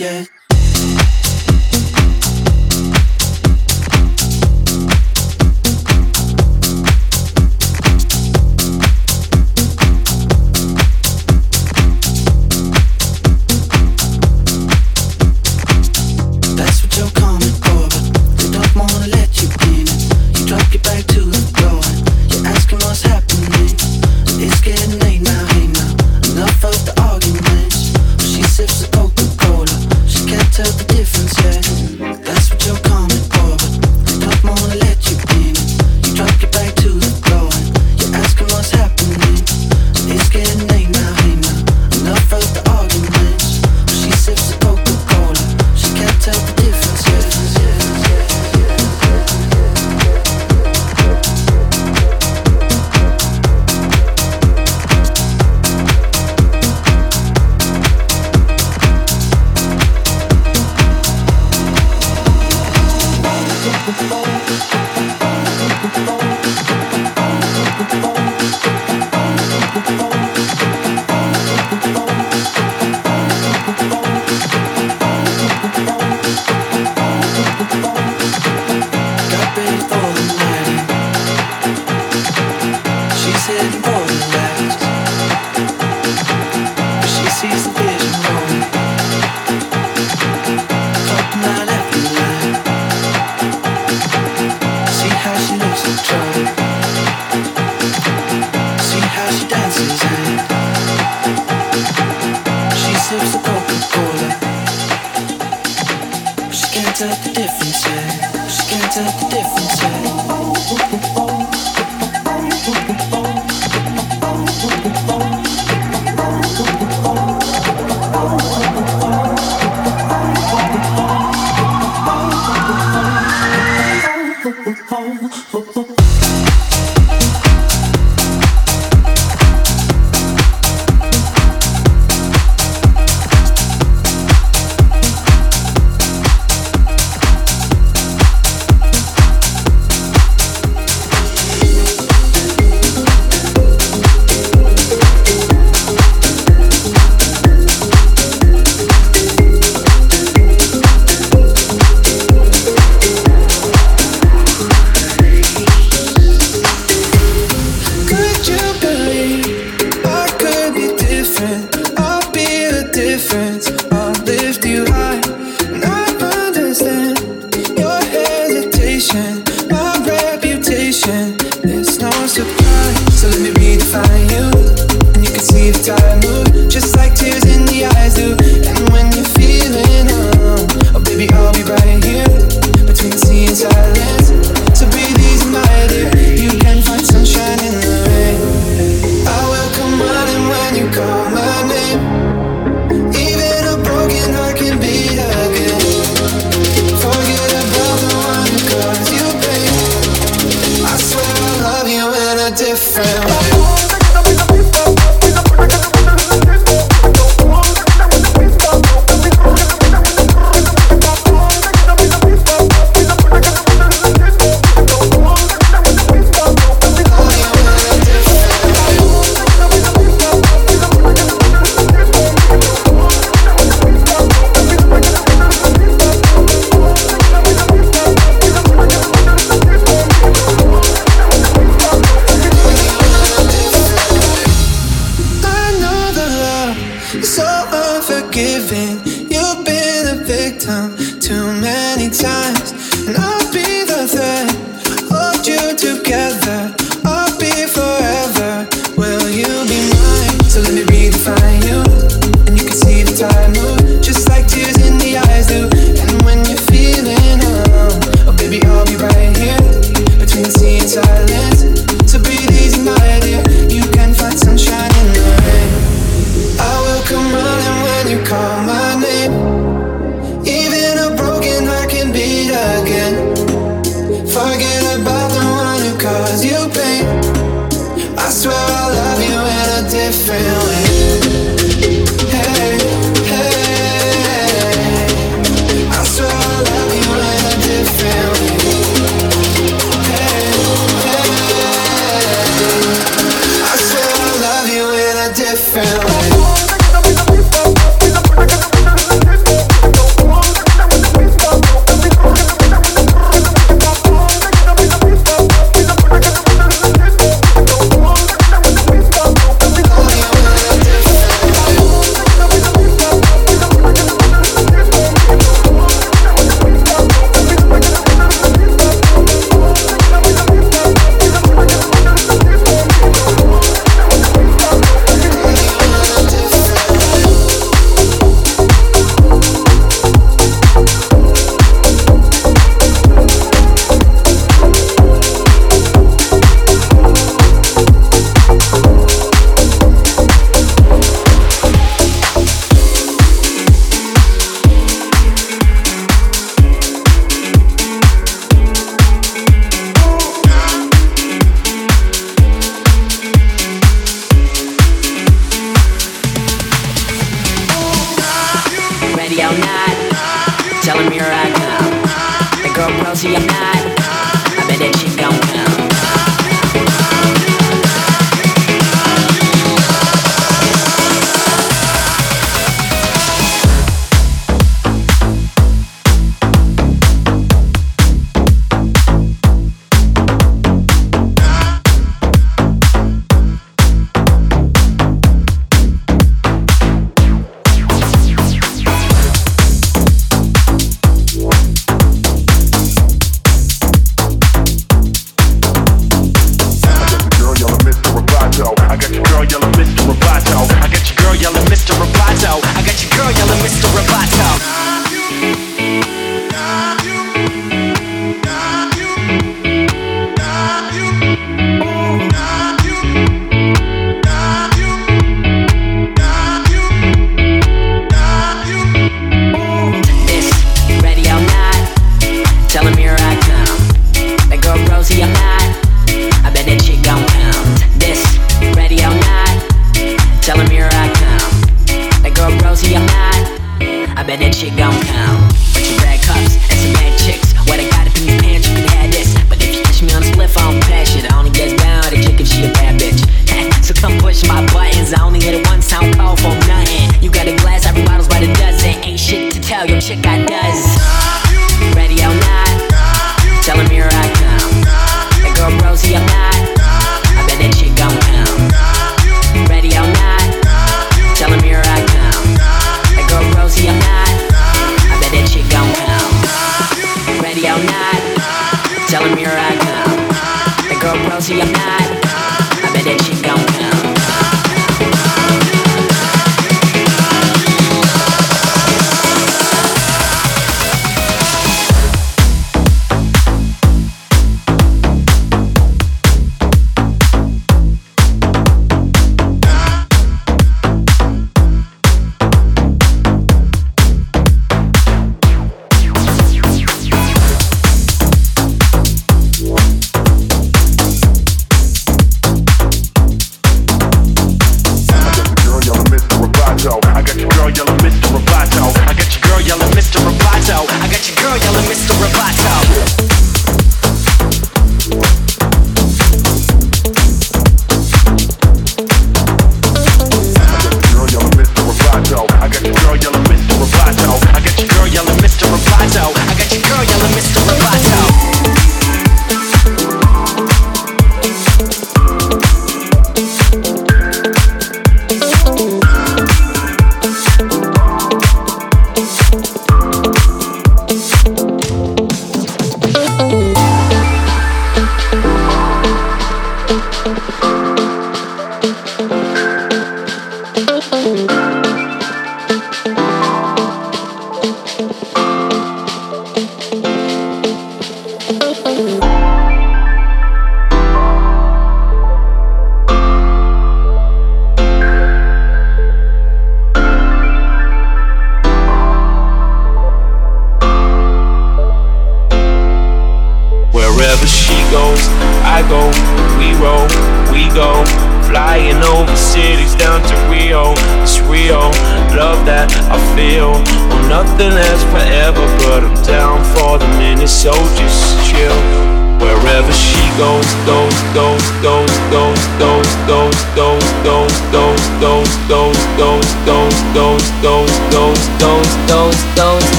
yet.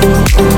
Thank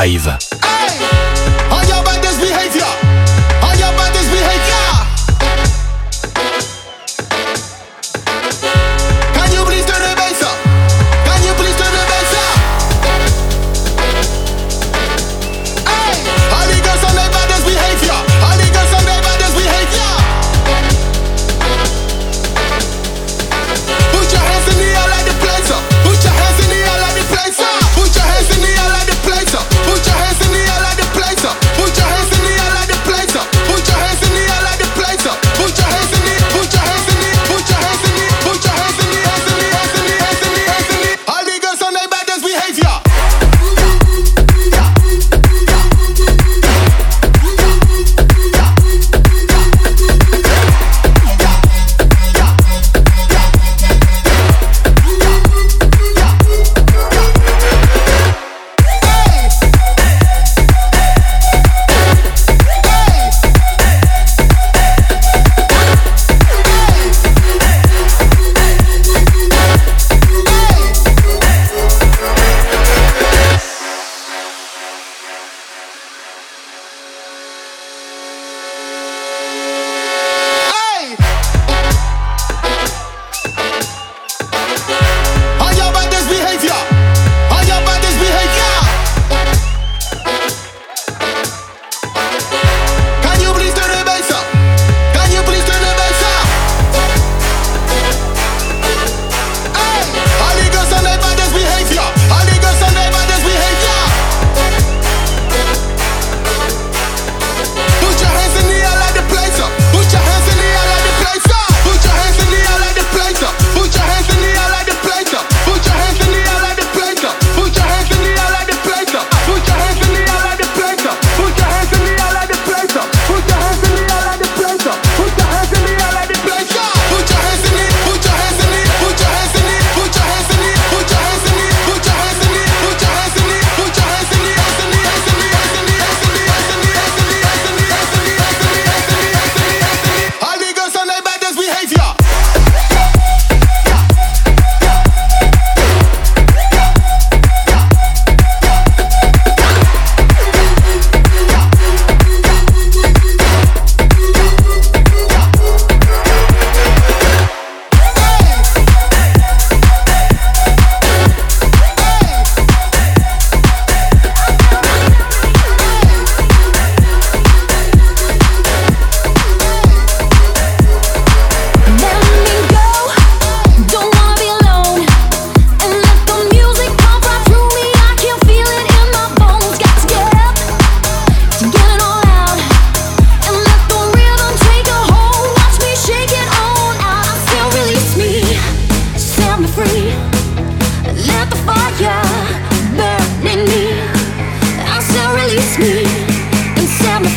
live.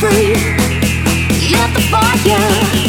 free. Let the fire.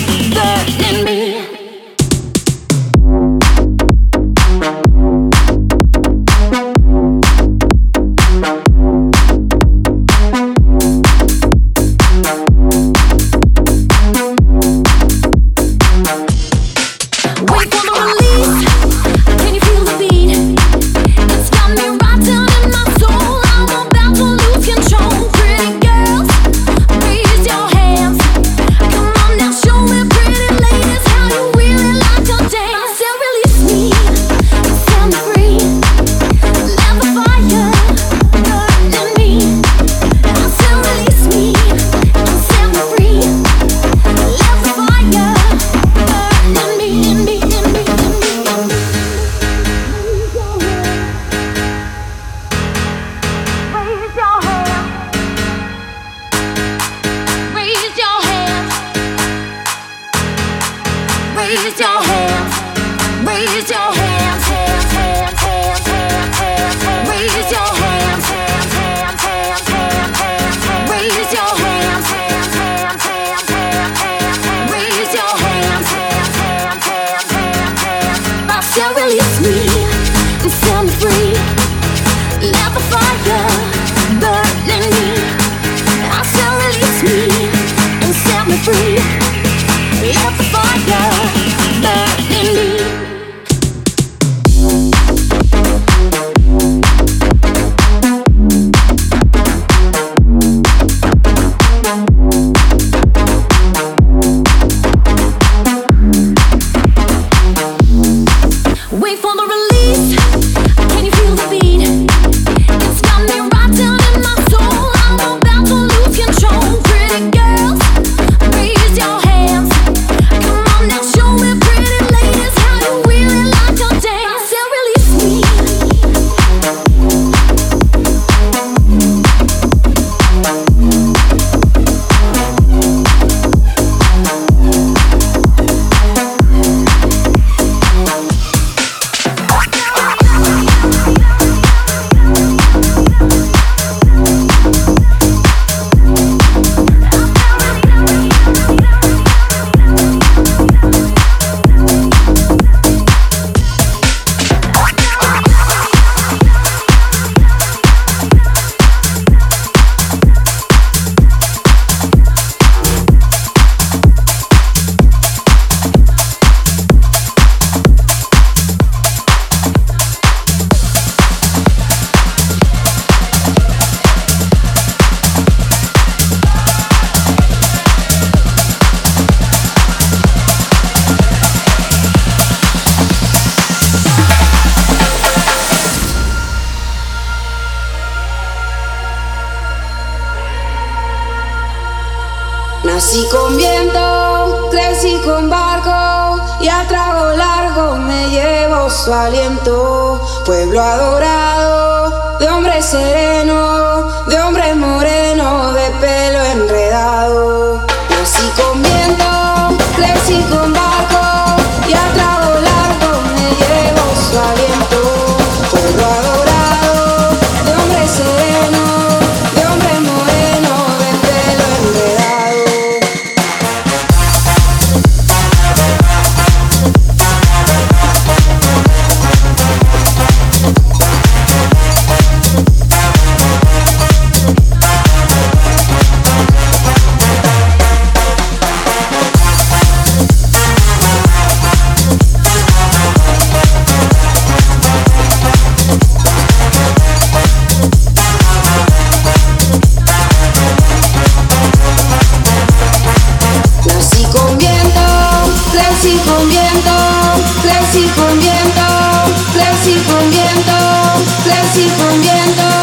y con viento.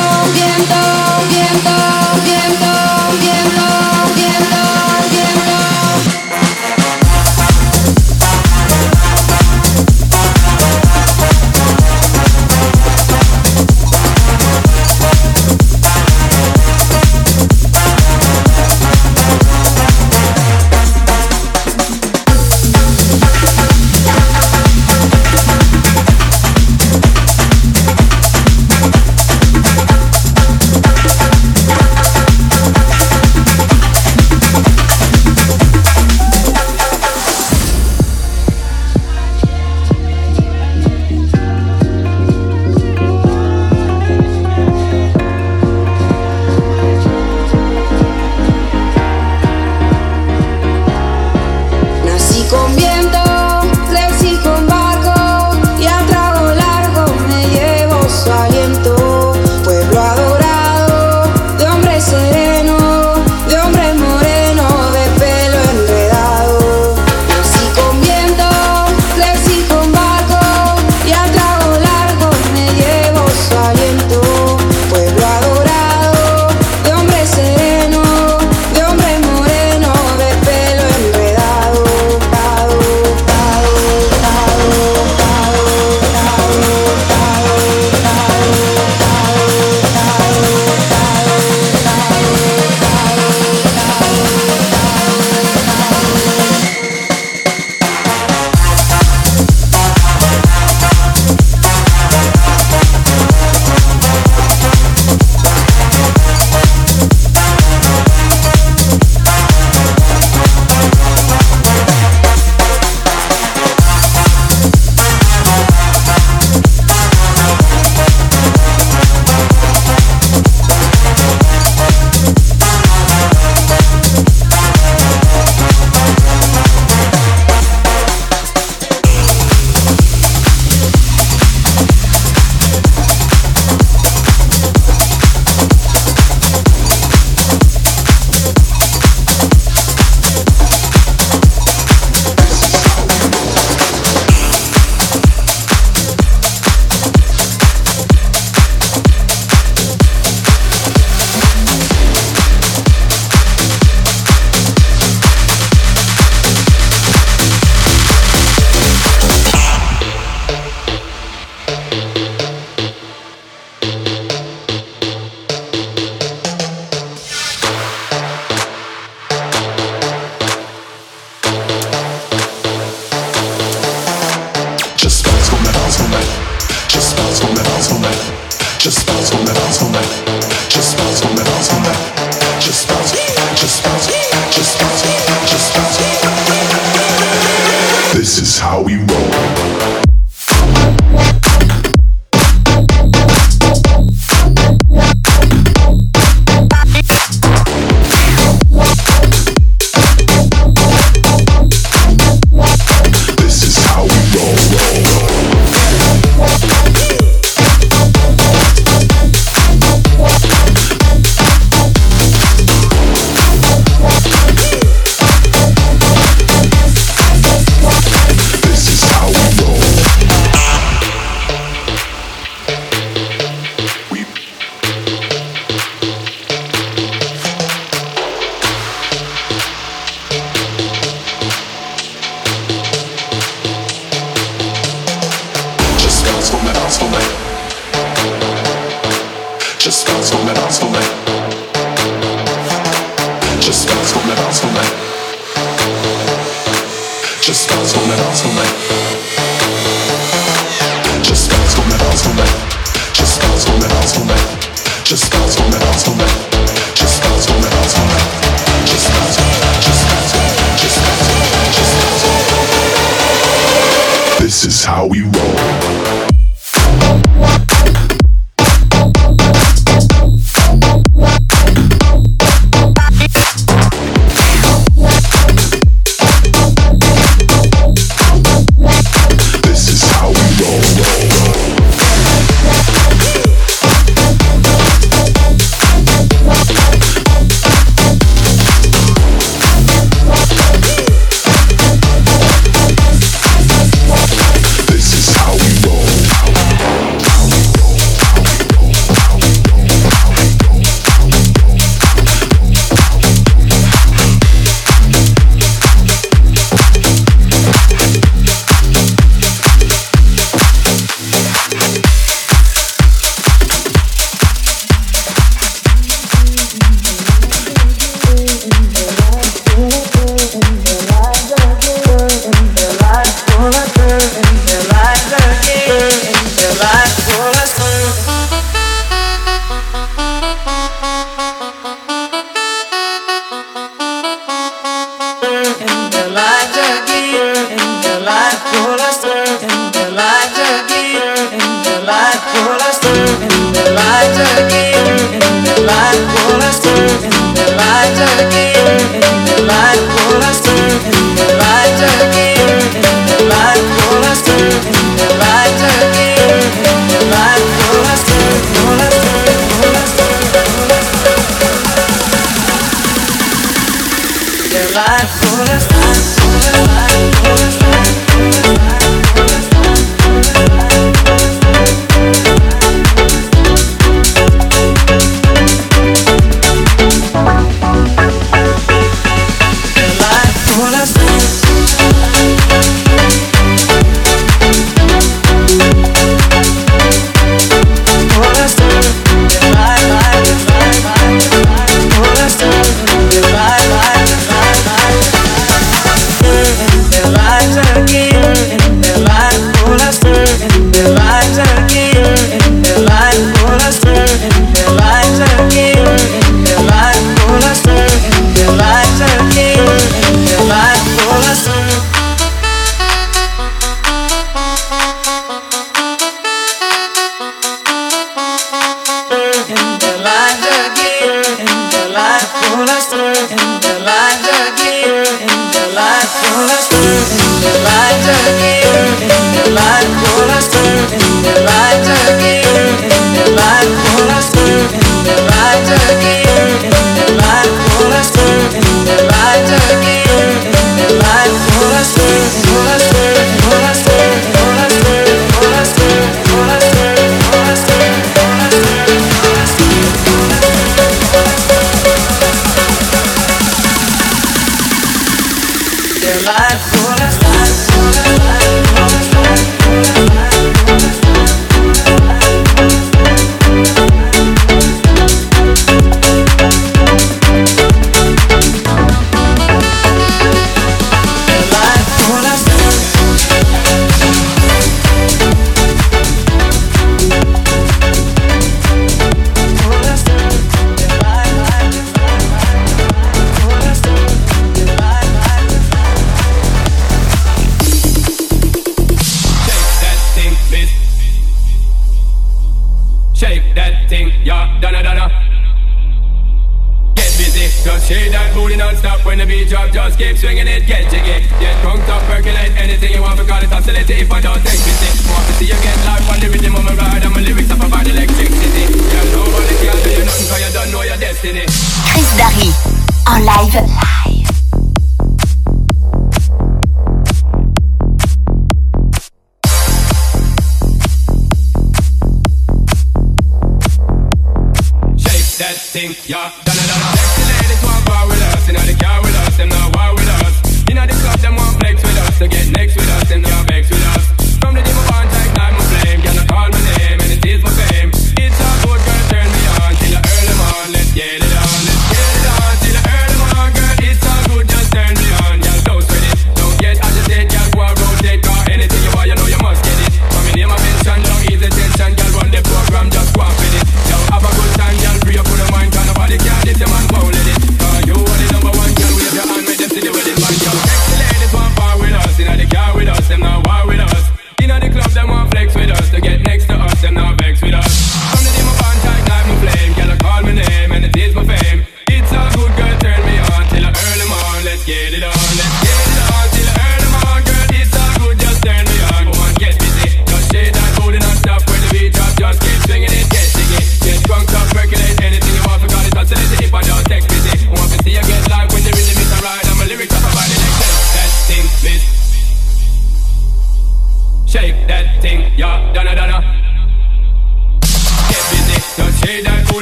Just me, me. Just me, me. Just me, me. Just me, me. Just me, me. Just. Just. Just just. This is how we roll. life, for us, life, for us, life, for us. thing, yeah, donna donna. Get busy, just shake that booty non-stop when the beat drop. Just keep swinging it, get jiggy. Get drunk, up, percolate anything you want because it's oscillating. If I don't take pity, want to see you get life on the rhythm of my ride and my lyrics up about electricity. Yeah, nobody can do you nothing 'cause you don't know your destiny. Chris Darry en live. Yeah,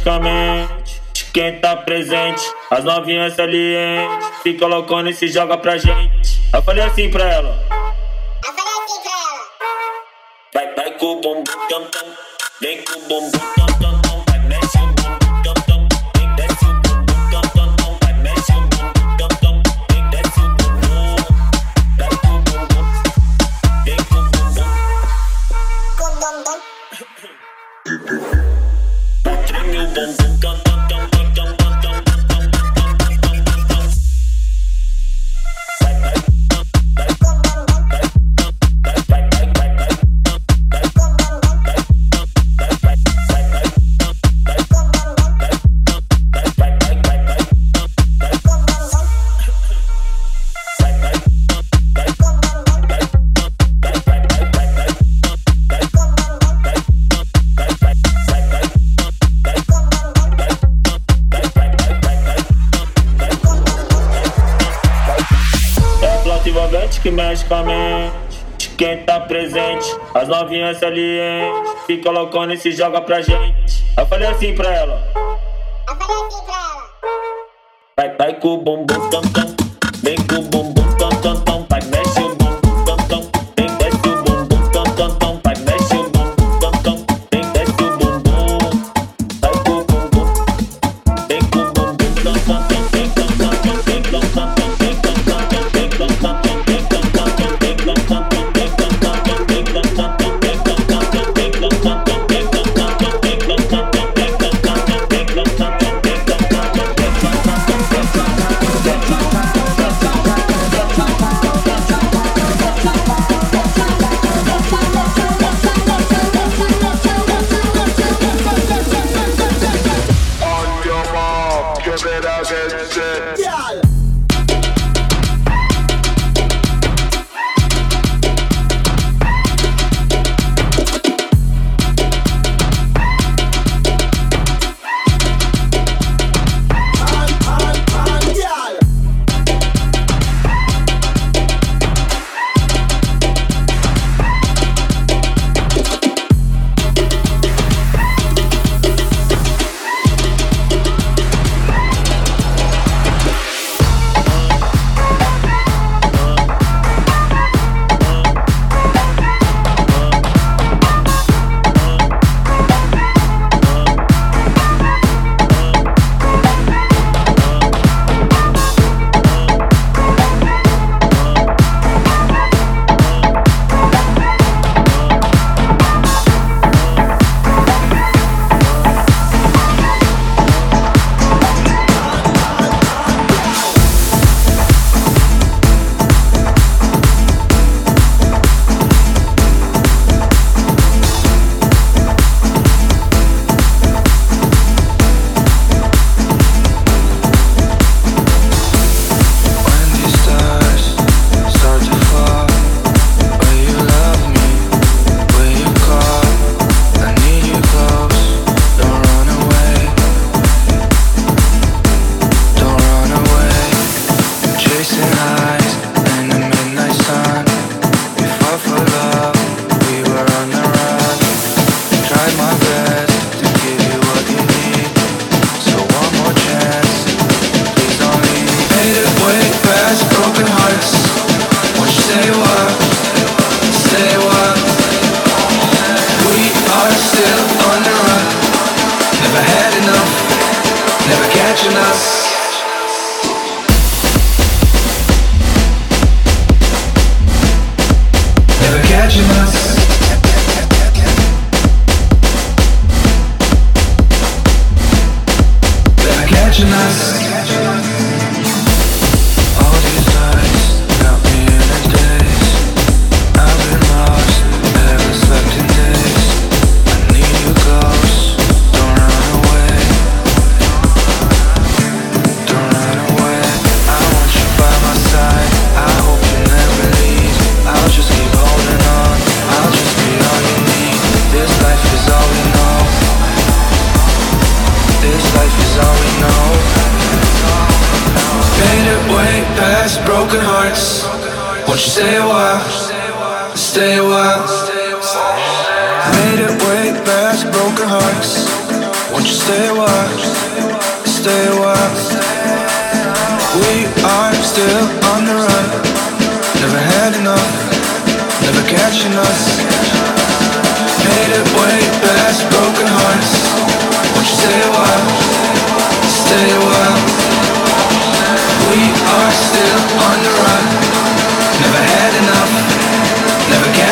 freneticamente. Quem tá presente, as novinhas salientes. se colocando e se joga pra gente. Eu falei assim pra ela. Eu falei assim pra ela. Vai, vai com o bumbum tam tam. Vem com o bumbum tam tam. As novinhas ali, hein? Se loucona e se joga pra gente. Eu falei assim pra ela. Eu falei assim pra ela. Vai, vai com o bumbum tam tam. Vem com o bumbum.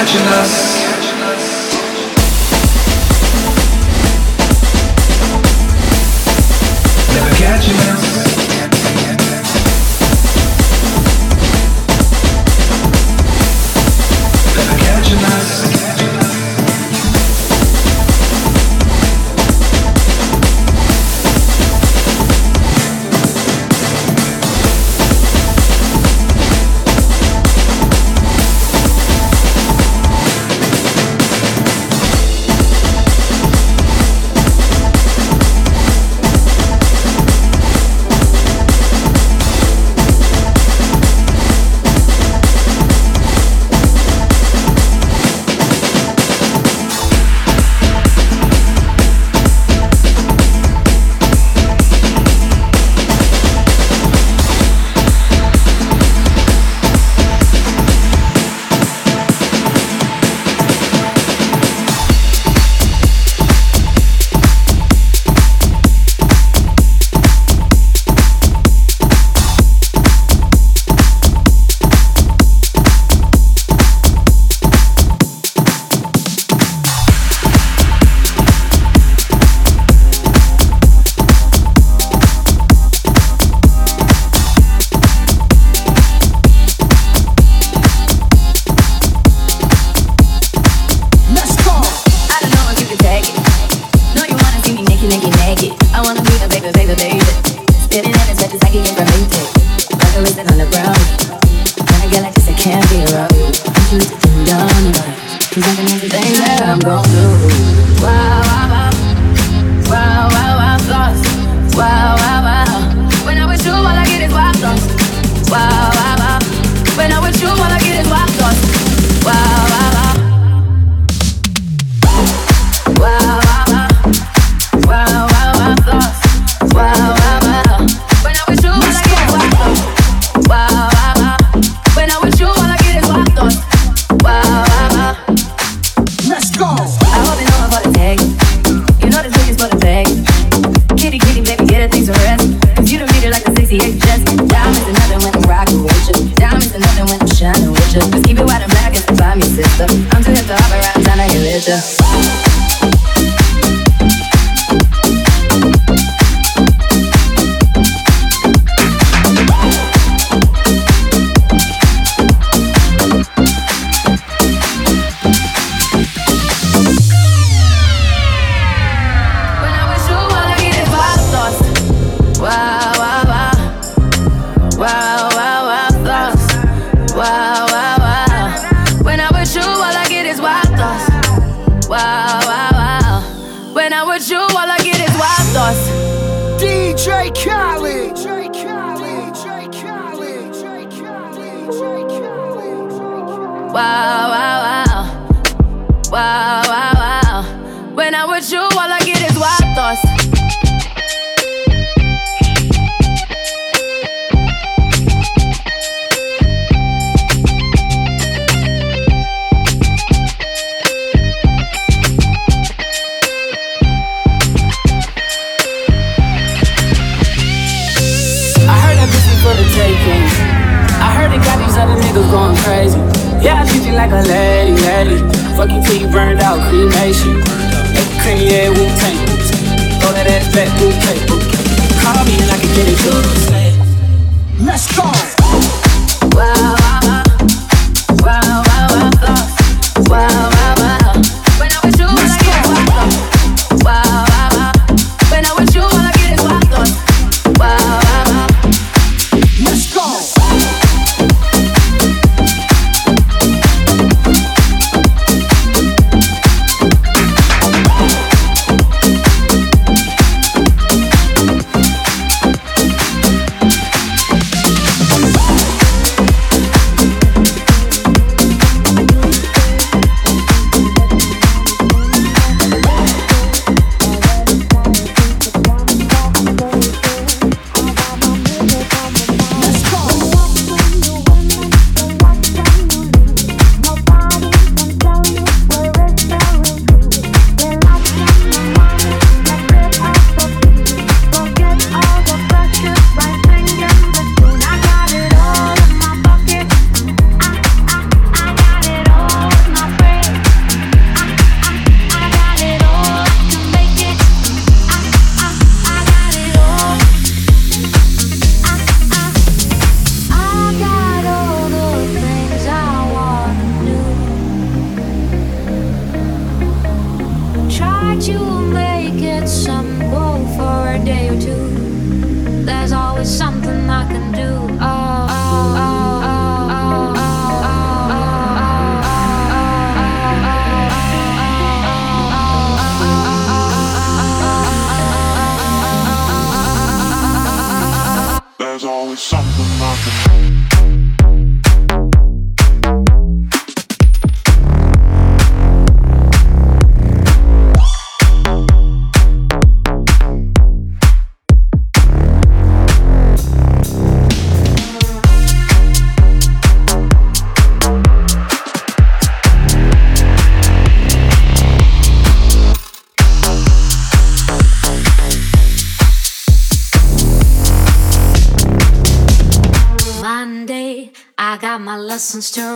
Never catching us. Lessons to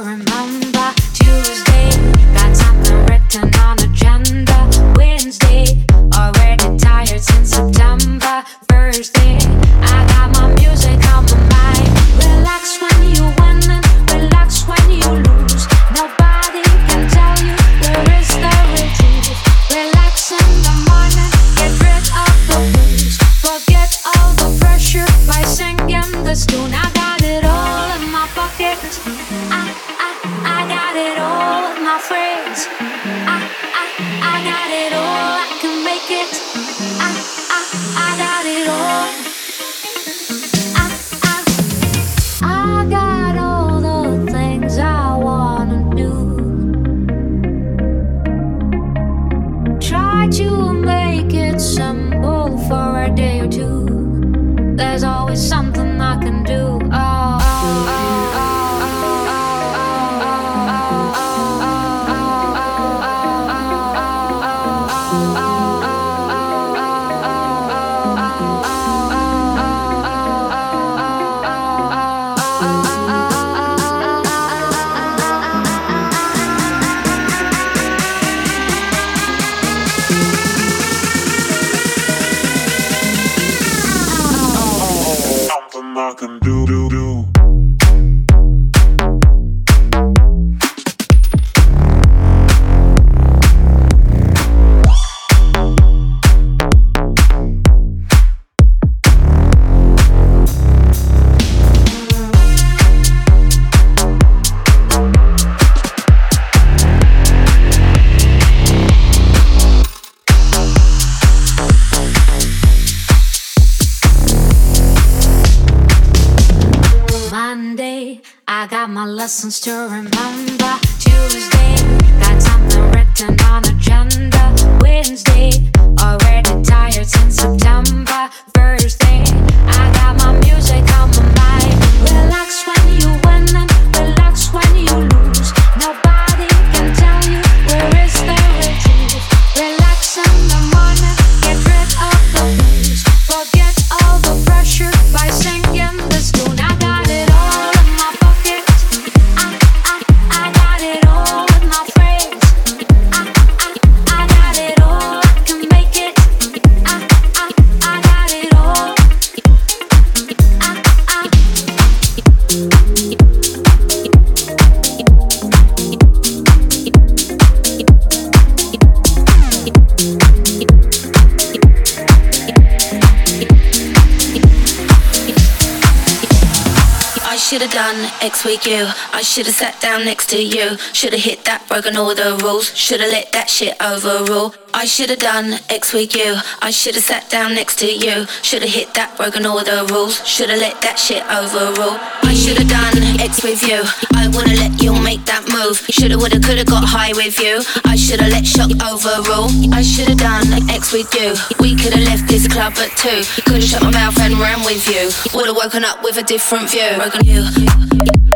you. I should have sat down next to you. Should have hit that, broken all the rules. Should have let that shit overrule. I should have done X with you. I should have sat down next to you. Should have hit that, broken all the rules. Should have let that shit overrule. I should have done X with you. I would've let you make that move. Shoulda, woulda, coulda got high with you. I should have let shock overrule. I should have done X with you. We could have left this club at two. Could have shut my mouth and ran with you. Would have woken up with a different view. Broken you.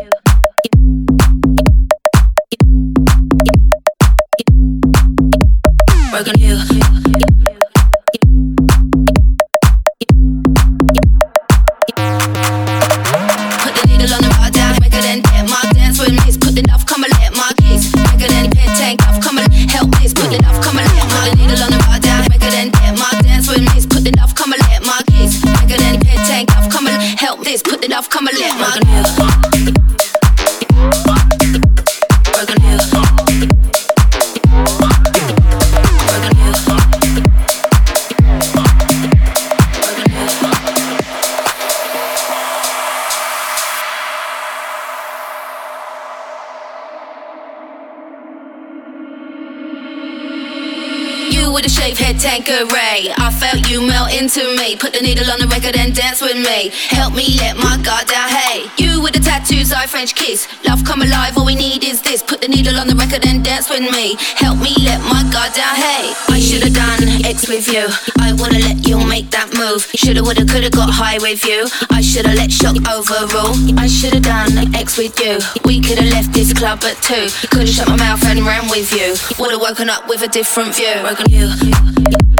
Put come and my You with a shaved head Tanqueray. I felt you melt into me. Put the needle on the record and dance with me. Help me let my guard down. Hey, you with the tattoos, I French kiss. Love come alive, all we need is this. Put the needle on the record and dance with me. Help me let my guard down. Hey, I should have done X with you. I wanna let you make that move. Shoulda, woulda, coulda got high with you. I shoulda let shock overrule. I shoulda done X with you. We coulda left this club at two. Coulda shut my mouth and ran with you. Woulda woken up with a different view. You.